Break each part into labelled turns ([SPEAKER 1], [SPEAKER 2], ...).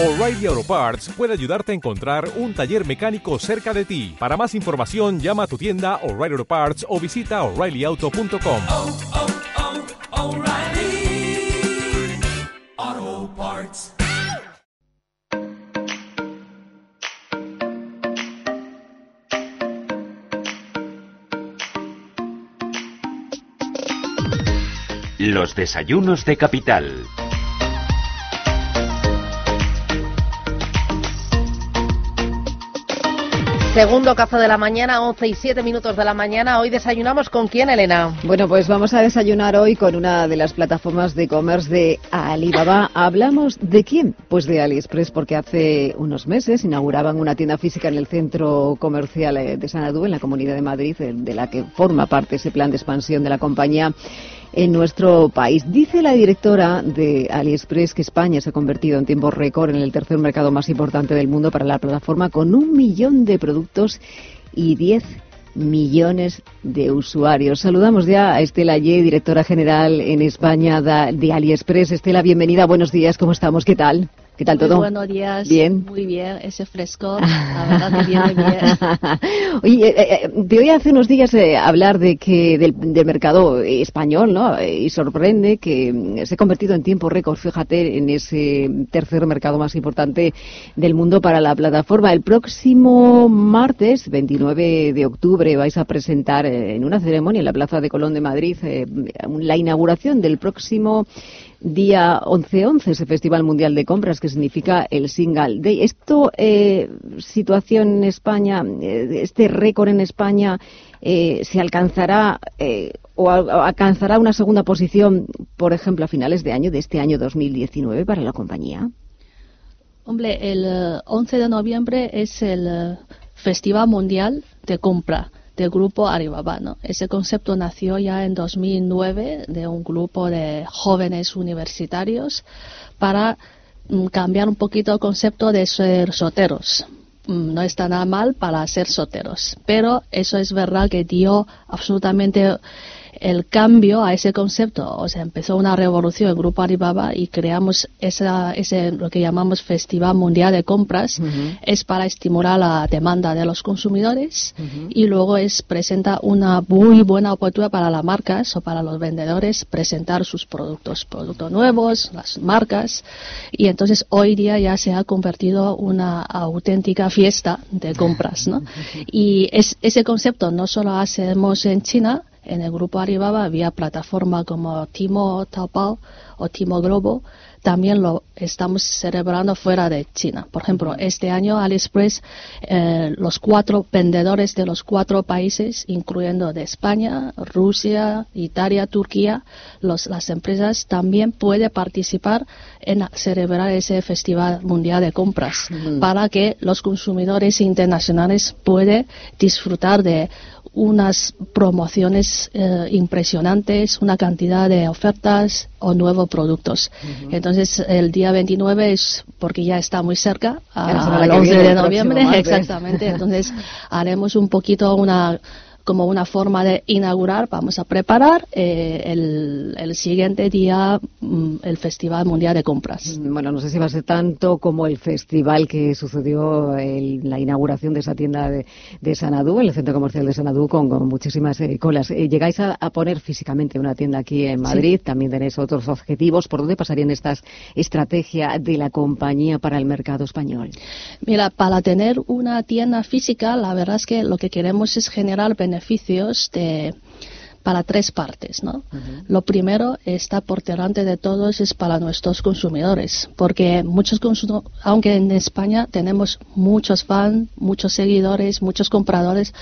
[SPEAKER 1] O'Reilly Auto Parts puede ayudarte a encontrar un taller mecánico cerca de ti. Para más información, llama a tu tienda O'Reilly Auto Parts o visita oreillyauto.com.
[SPEAKER 2] oh, oh, Parts.
[SPEAKER 3] Los desayunos de capital.
[SPEAKER 4] Segundo café de la mañana, 11 y 7 minutos de la mañana. Hoy desayunamos con quién, Elena.
[SPEAKER 5] Bueno, pues vamos a desayunar hoy con una de las plataformas de e-commerce de Alibaba. ¿Hablamos de quién? Pues de AliExpress, porque hace unos meses inauguraban una tienda física en el centro comercial eh, de Sanadú, en la Comunidad de Madrid, eh, de la que forma parte ese plan de expansión de la compañía en nuestro país. Dice la directora de AliExpress que España se ha convertido en tiempo récord en el tercer mercado más importante del mundo para la plataforma con un millón de productos y 10 millones de usuarios. Saludamos ya a Estela Ye, directora general en España de AliExpress. Estela, bienvenida. Buenos días. ¿Cómo estamos? ¿Qué tal? ¿Qué tal
[SPEAKER 6] Muy
[SPEAKER 5] todo?
[SPEAKER 6] buenos días.
[SPEAKER 5] Bien.
[SPEAKER 6] Muy bien, ese fresco. La verdad que viene bien.
[SPEAKER 5] Oye, eh, eh, te oí hace unos días eh, hablar de que del, del mercado español, ¿no? Y sorprende que mm, se ha convertido en tiempo récord, fíjate, en ese tercer mercado más importante del mundo para la plataforma. El próximo martes, 29 de octubre, vais a presentar eh, en una ceremonia en la Plaza de Colón de Madrid eh, la inauguración del próximo día 11-11, ese Festival Mundial de Compras que significa el Single Day. Esto, eh, situación en España, eh, este récord en España, eh, se alcanzará eh, o, al- o alcanzará una segunda posición, por ejemplo, a finales de año, de este año 2019 para la compañía.
[SPEAKER 6] Hombre, el eh, 11 de noviembre es el eh, Festival Mundial de Compra del grupo Alibaba. ¿no? Ese concepto nació ya en 2009 de un grupo de jóvenes universitarios para mm, cambiar un poquito el concepto de ser soteros. Mm, No está nada mal para ser soteros, pero eso es verdad que dio absolutamente el cambio a ese concepto. O sea, empezó una revolución en Grupo Alibaba y creamos esa, ese, lo que llamamos Festival Mundial de Compras. Es para estimular la demanda de los consumidores y luego es presenta una muy buena oportunidad para las marcas o para los vendedores presentar sus productos, productos nuevos, las marcas. Y entonces hoy día ya se ha convertido una auténtica fiesta de compras, ¿no? Y es, ese concepto no solo hacemos en China, en el grupo Alibaba había plataformas como Timo Taobao o Timo Globo, también lo estamos celebrando fuera de China. Por ejemplo, este año AliExpress, eh, los cuatro vendedores de los cuatro países, incluyendo de España, Rusia, Italia, Turquía, los- las empresas también pueden participar en celebrar ese Festival Mundial de Compras para que los consumidores internacionales puedan disfrutar de unas promociones eh, impresionantes, una cantidad de ofertas o nuevos productos. Entonces, el día 29 es porque ya está muy cerca, al
[SPEAKER 5] que
[SPEAKER 6] 11
[SPEAKER 5] viene,
[SPEAKER 6] de noviembre, exactamente. Entonces, haremos un poquito una como una forma de inaugurar, vamos a preparar eh, el, el siguiente día mm, el Festival Mundial de Compras.
[SPEAKER 5] Bueno, no sé si va a ser tanto como el festival que sucedió en la inauguración de esa tienda de, de Sanadú, en el centro comercial de Sanadú, con, con muchísimas eh, colas. Eh, llegáis a, a poner físicamente una tienda aquí en Madrid, también tenéis otros objetivos. ¿Por dónde pasarían estas estrategias de la compañía para el mercado español?
[SPEAKER 6] Mira, para tener una tienda física, la verdad es que lo que queremos es generar beneficios de para tres partes, ¿no? Lo primero está por delante de todos es para nuestros consumidores, porque muchos aunque en España tenemos muchos fans, muchos seguidores, muchos compradores,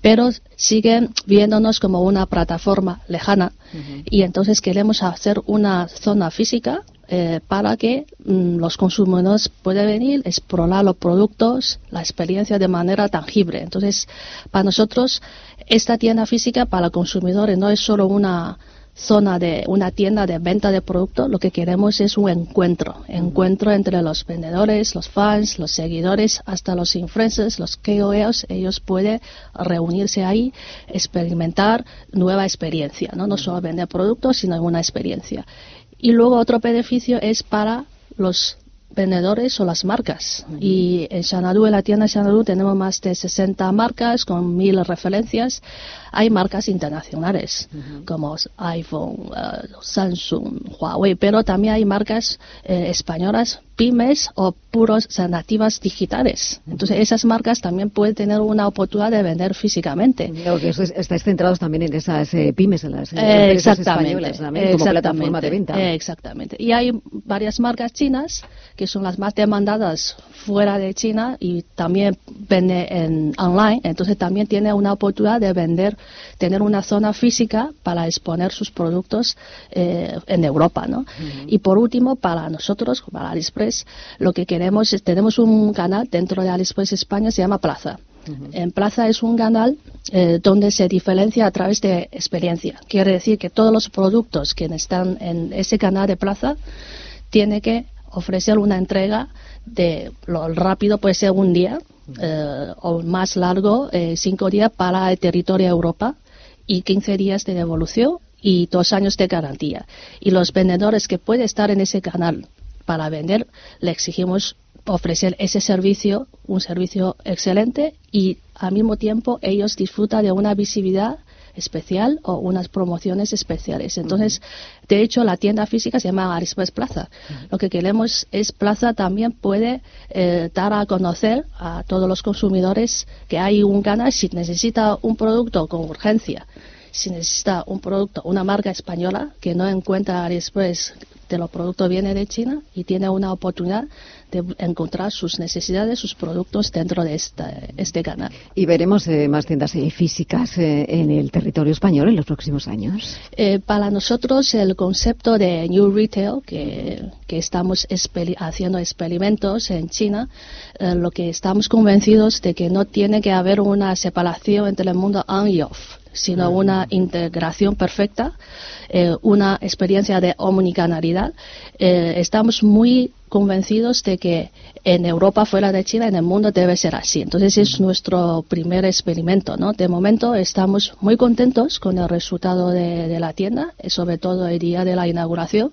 [SPEAKER 6] pero siguen viéndonos como una plataforma lejana. Y entonces queremos hacer una zona física eh, para que mm, los consumidores puedan venir, explorar los productos, la experiencia de manera tangible. Entonces, para nosotros, esta tienda física para consumidores no es solo una zona de una tienda de venta de productos, lo que queremos es un encuentro, encuentro entre los vendedores, los fans, los seguidores, hasta los influencers, los KOLs, ellos pueden reunirse ahí, experimentar nueva experiencia, no, no solo vender productos, sino una experiencia. Y luego otro beneficio es para los vendedores o las marcas. Y en Xanadu, en la tienda Xanadu, tenemos más de 60 marcas con mil referencias. Hay marcas internacionales como iPhone, eh, Samsung, Huawei, pero también hay marcas eh, españolas, pymes o puros nativas digitales. Entonces, esas marcas también pueden tener una oportunidad de vender físicamente.
[SPEAKER 5] Creo que estáis centrados también en esas eh, pymes, en las eh,
[SPEAKER 6] Eh,
[SPEAKER 5] empresas españolas también, como plataforma de venta.
[SPEAKER 6] eh, exactamente. Y hay varias marcas chinas que son las más demandadas fuera de China y también vende en online. Entonces también tiene una oportunidad de vender, tener una zona física para exponer sus productos eh, en Europa, ¿no? Y por último, para nosotros, para AliExpress, lo que queremos es, tenemos un canal dentro de AliExpress España, se llama Plaza. En Plaza es un canal eh, donde se diferencia a través de experiencia. Quiere decir que todos los productos que están en ese canal de Plaza tiene que ofrecer una entrega de lo rápido puede ser un día eh, o más largo eh, cinco días para el territorio de Europa y 15 días de devolución y dos años de garantía. Y los vendedores que pueden estar en ese canal para vender, le exigimos ofrecer ese servicio, un servicio excelente y al mismo tiempo ellos disfrutan de una visibilidad especial o unas promociones especiales. Entonces, de hecho, la tienda física se llama AliExpress Plaza. Lo que queremos es Plaza también puede eh, dar a conocer a todos los consumidores que hay un canal si necesita un producto con urgencia si necesita un producto, una marca española que no encuentra AliExpress de los productos viene de China y tiene una oportunidad de encontrar sus necesidades, sus productos dentro de esta, este canal.
[SPEAKER 5] Y veremos eh, más tiendas eh, físicas eh, en el territorio español en los próximos años.
[SPEAKER 6] Eh, para nosotros el concepto de New Retail, que, que estamos haciendo experimentos en China, eh, lo que estamos convencidos de que no tiene que haber una separación entre el mundo on y off sino una integración perfecta, eh, una experiencia de omnicanalidad. Eh, estamos muy convencidos de que en Europa, fuera de China, en el mundo debe ser así. Entonces es nuestro primer experimento. ¿no? De momento estamos muy contentos con el resultado de, de la tienda, eh, sobre todo el día de la inauguración,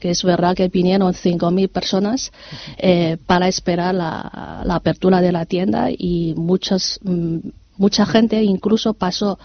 [SPEAKER 6] que es verdad que vinieron 5.000 personas eh, para esperar la, la apertura de la tienda y muchas, mm, mucha gente incluso pasó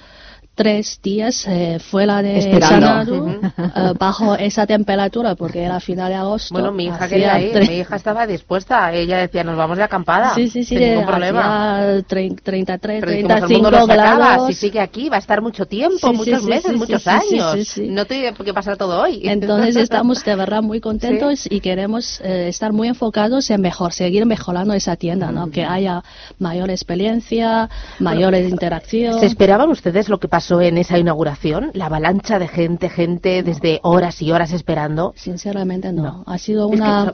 [SPEAKER 6] tres días eh, fuera de
[SPEAKER 5] Esperando.
[SPEAKER 6] Xanadu, eh, bajo esa temperatura porque era final de agosto.
[SPEAKER 4] Bueno, mi hija quería ir,
[SPEAKER 6] tre-
[SPEAKER 4] mi hija estaba dispuesta. Ella decía, nos vamos de acampada.
[SPEAKER 6] Sí, sí, sí,
[SPEAKER 4] sin ningún problema.
[SPEAKER 6] trein- 33,
[SPEAKER 4] Pero dijimos, el
[SPEAKER 6] 35
[SPEAKER 4] mundo no se acaba.
[SPEAKER 6] grados.
[SPEAKER 4] Si sigue aquí, va a estar mucho tiempo,
[SPEAKER 6] Sí,
[SPEAKER 4] muchos
[SPEAKER 6] sí,
[SPEAKER 4] meses,
[SPEAKER 6] sí,
[SPEAKER 4] muchos
[SPEAKER 6] sí, sí, sí,
[SPEAKER 4] años.
[SPEAKER 6] sí, sí.
[SPEAKER 4] No tiene por qué pasar todo hoy.
[SPEAKER 6] Entonces estamos de verdad muy contentos y queremos eh, estar muy enfocados en mejor, seguir mejorando esa tienda, ¿no? Que haya mayor experiencia, mayor interacción.
[SPEAKER 4] ¿Se esperaban ustedes lo que pasó en esa inauguración? La avalancha de gente, gente desde horas y horas esperando.
[SPEAKER 6] Sinceramente no. Ha sido
[SPEAKER 4] Es que
[SPEAKER 6] una...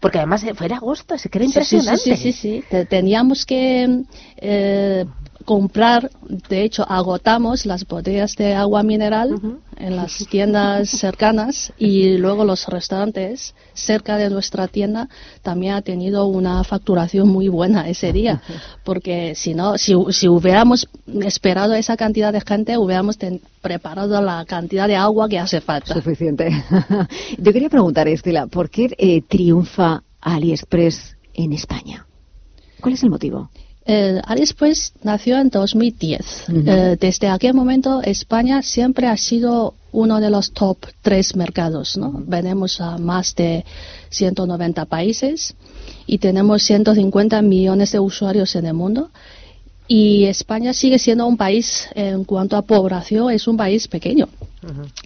[SPEAKER 4] porque además eh, fue en agosto, se
[SPEAKER 6] sí, sí,
[SPEAKER 4] impresionante.
[SPEAKER 6] Sí, sí, sí. Te- Teníamos que eh, comprar, de hecho, agotamos las botellas de agua mineral en las tiendas cercanas y luego los restaurantes cerca de nuestra tienda también ha tenido una facturación muy buena ese día, porque si no, si, si hubiéramos esperado esa cantidad de gente, hubiéramos ten- preparado la cantidad de agua que hace falta.
[SPEAKER 5] Suficiente. Yo quería preguntar, Estela, ¿por qué eh, triunfa AliExpress en España? ¿Cuál es el motivo?
[SPEAKER 6] Eh, AliExpress nació en 2010.
[SPEAKER 5] Ujú.
[SPEAKER 6] Eh, desde aquel momento España siempre ha sido uno de los top tres mercados. ¿no? Venimos a más de 190 países y tenemos 150 millones de usuarios en el mundo. Y España sigue siendo un país, en cuanto a población, es un país pequeño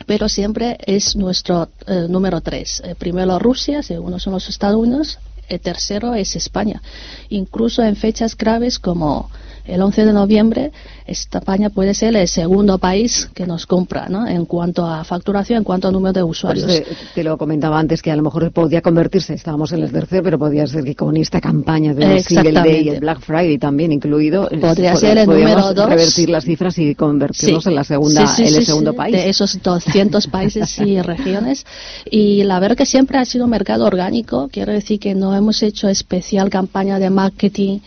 [SPEAKER 6] pero siempre es nuestro eh, número tres. Eh, primero Rusia, segundo son los Estados Unidos, el tercero es España. Incluso en fechas graves como el 11 de noviembre, España puede ser el segundo país que nos compra ¿no? en cuanto a facturación, en cuanto a número de
[SPEAKER 5] Por eso
[SPEAKER 6] usuarios.
[SPEAKER 5] te, te lo comentaba antes que a lo mejor podía convertirse, estábamos en el tercer, pero podía ser que con esta campaña de Single Day y el Black Friday también incluido, eh,
[SPEAKER 6] Podría
[SPEAKER 5] pod-
[SPEAKER 6] ser el número dos.
[SPEAKER 5] revertir las cifras y convertirnos en la segunda,
[SPEAKER 6] Sí, sí,
[SPEAKER 5] en el segundo país.
[SPEAKER 6] De esos 200 países y regiones. Y la verdad que siempre ha sido un mercado orgánico. Quiero decir que no hemos hecho especial campaña de marketing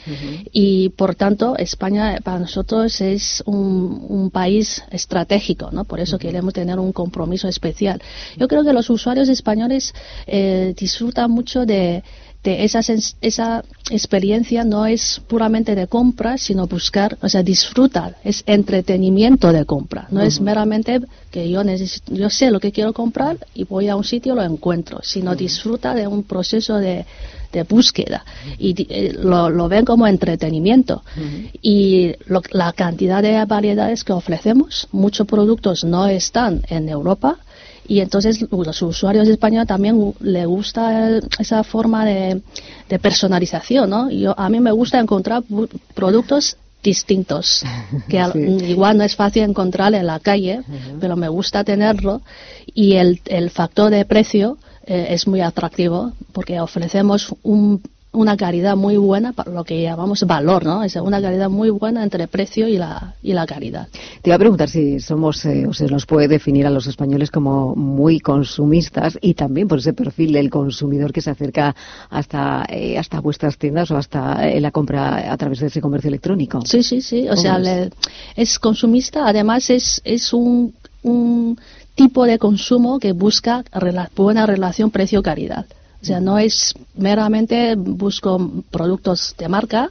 [SPEAKER 6] y por tanto España para nosotros es un, un país estratégico, ¿no? Por eso queremos tener un compromiso especial. Yo creo que los usuarios españoles eh, disfrutan mucho de de esa, sens- esa experiencia no es puramente de compra, sino buscar, o sea, disfrutar, es entretenimiento de compra, no es meramente que yo necesito, yo sé lo que quiero comprar y voy a un sitio y lo encuentro, sino disfruta de un proceso de, de búsqueda. Y eh, lo, lo ven como entretenimiento. Y lo- la cantidad de variedades que ofrecemos, muchos productos no están en Europa y entonces los usuarios españoles también u- le gusta el- esa forma de, de personalización, ¿no? Yo, a mí me gusta encontrar productos distintos, que al-
[SPEAKER 5] Sí.
[SPEAKER 6] igual no es fácil encontrar en la calle, pero me gusta tenerlo y el, el factor de precio eh, es muy atractivo porque ofrecemos un- una calidad muy buena para lo que llamamos valor, ¿no? Es una calidad muy buena entre precio y la, y la calidad.
[SPEAKER 5] Te iba a preguntar si somos, eh, o se nos puede definir a los españoles como muy consumistas y también por ese perfil del consumidor que se acerca hasta, eh, hasta vuestras tiendas o hasta eh, la compra a través de ese comercio electrónico.
[SPEAKER 6] Sí, sí, sí. O
[SPEAKER 5] ¿Cómo
[SPEAKER 6] sea,
[SPEAKER 5] es?
[SPEAKER 6] le- es consumista, además es, es un, un tipo de consumo que busca rela- buena relación precio-calidad. O sea, no es meramente busco productos de marca,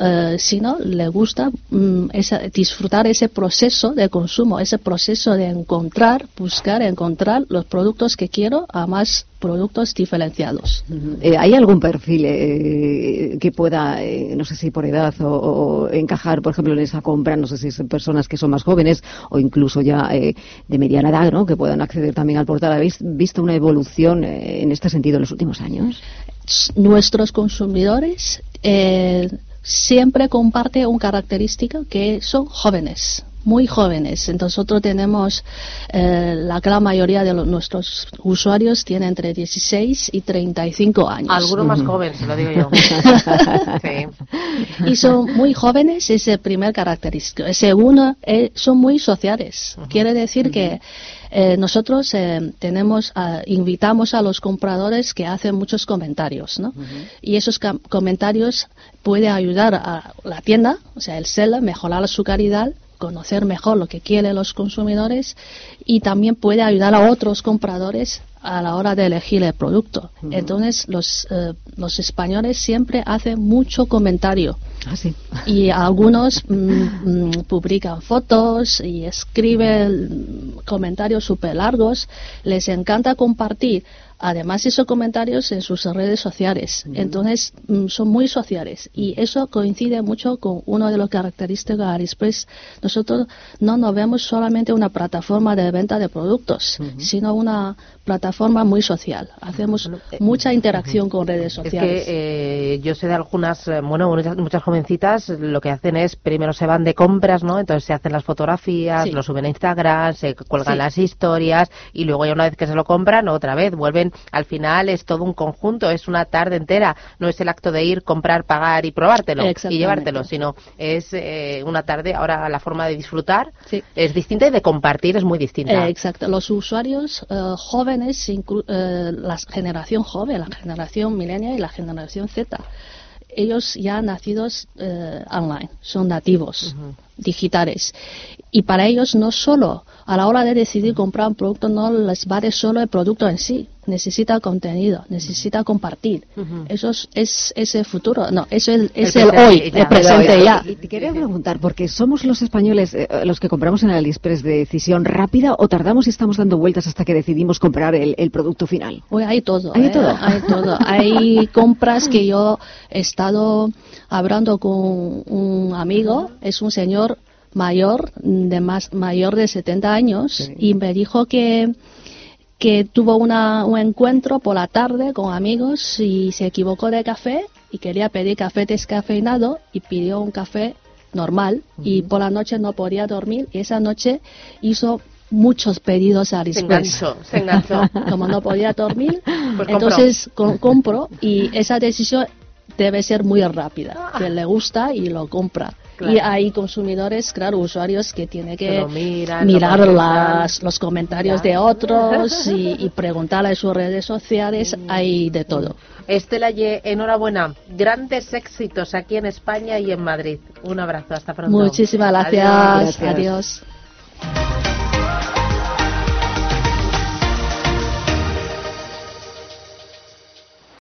[SPEAKER 6] eh, sino le gusta mm, esa- disfrutar ese proceso de consumo, ese proceso de encontrar, buscar, encontrar los productos que quiero a más productos diferenciados.
[SPEAKER 5] Eh, ¿Hay algún perfil eh, que pueda, eh, no sé si por edad o, o encajar, por ejemplo, en esa compra? No sé si son personas que son más jóvenes o incluso ya eh, de mediana edad, ¿no? Que puedan acceder también al portal. ¿Habéis visto una evolución en este sentido en los últimos años?
[SPEAKER 6] nuestros consumidores eh, siempre comparte una característica que son jóvenes, muy jóvenes. Entonces, Nosotros tenemos, eh, la gran mayoría de los- nuestros usuarios tienen entre 16 y 35 años.
[SPEAKER 7] Alguno más joven, se lo digo yo. sí.
[SPEAKER 6] Y son muy jóvenes, es el primer característico. El segundo, eh, son muy sociales. Quiere decir que eh, nosotros eh, tenemos, invitamos a los compradores que hacen muchos comentarios, ¿no? Y esos comentarios pueden ayudar a la tienda, o sea, el seller, mejorar su calidad conocer mejor lo que quieren los consumidores y también puede ayudar a otros compradores a la hora de elegir el producto. Entonces, los, eh, los españoles siempre hacen mucho comentario
[SPEAKER 5] Ah, sí.
[SPEAKER 6] y algunos mm, mm, publican fotos y escriben comentarios súper largos. Les encanta compartir, además, esos comentarios en sus redes sociales. Entonces, mm, son muy sociales y eso coincide mucho con una de las características de AliExpress. Nosotros no nos vemos solamente una plataforma de venta de productos, sino una plataforma muy social. Hacemos mucha interacción con redes
[SPEAKER 7] Es
[SPEAKER 6] sociales.
[SPEAKER 7] que eh, yo sé de algunas, eh, bueno, muchas, muchas jovencitas lo que hacen es primero se van de compras, ¿no? Entonces se hacen las fotografías,
[SPEAKER 6] Sí.
[SPEAKER 7] lo suben a Instagram, se cuelgan
[SPEAKER 6] Sí.
[SPEAKER 7] las historias y luego ya una vez que se lo compran, otra vez vuelven. Al final es todo un conjunto, es una tarde entera. No es el acto de ir, comprar, pagar y probártelo y llevártelo, sino es eh, una tarde. Ahora la forma de disfrutar
[SPEAKER 6] Sí.
[SPEAKER 7] es distinta y de compartir es muy distinta.
[SPEAKER 6] Eh, exacto. Los usuarios eh, jóvenes, inclu- la generación joven, la generación millennial y la generación Z, ellos ya nacidos eh, online, son nativos digitales. Y para ellos no solo, a la hora de decidir comprar un producto, no les vale solo el producto en sí, necesita contenido, necesita compartir. Eso es, es, es el futuro, no, eso es, es el,
[SPEAKER 7] presente
[SPEAKER 6] hoy,
[SPEAKER 7] ya.
[SPEAKER 6] el presente
[SPEAKER 5] Pero,
[SPEAKER 6] ya.
[SPEAKER 5] y- te quería preguntar, porque somos los españoles eh, los que compramos en AliExpress de decisión rápida o tardamos y estamos dando vueltas hasta que decidimos comprar el, el producto final?
[SPEAKER 6] Uy, hay todo.
[SPEAKER 5] ¿Hay de
[SPEAKER 6] ¿eh?
[SPEAKER 5] todo?
[SPEAKER 6] Hay todo. Hay compras que yo he estado hablando con un amigo, es un señor mayor, de más mayor de 70 años, y me dijo que que tuvo una, un encuentro por la tarde con amigos y se equivocó de café y quería pedir café descafeinado y pidió un café normal y por la noche no podía dormir y esa noche hizo muchos pedidos a
[SPEAKER 7] Se
[SPEAKER 6] AliExpress
[SPEAKER 7] enganchó, se enganchó.
[SPEAKER 6] como no podía dormir,
[SPEAKER 7] Pues compró.
[SPEAKER 6] entonces co- compro y esa decisión debe ser muy rápida, que le gusta y lo compra.
[SPEAKER 7] Claro.
[SPEAKER 6] Y hay consumidores, claro, usuarios que tienen Que
[SPEAKER 7] lo miran, lo
[SPEAKER 6] mirar
[SPEAKER 7] comentan.
[SPEAKER 6] las, los comentarios de otros y, y preguntarle en sus redes sociales, hay de todo.
[SPEAKER 7] Estela Ye, enhorabuena. Grandes éxitos aquí en España y en Madrid. Un abrazo, hasta pronto.
[SPEAKER 6] Muchísimas gracias.
[SPEAKER 7] Adiós.
[SPEAKER 5] Gracias.
[SPEAKER 6] Adiós.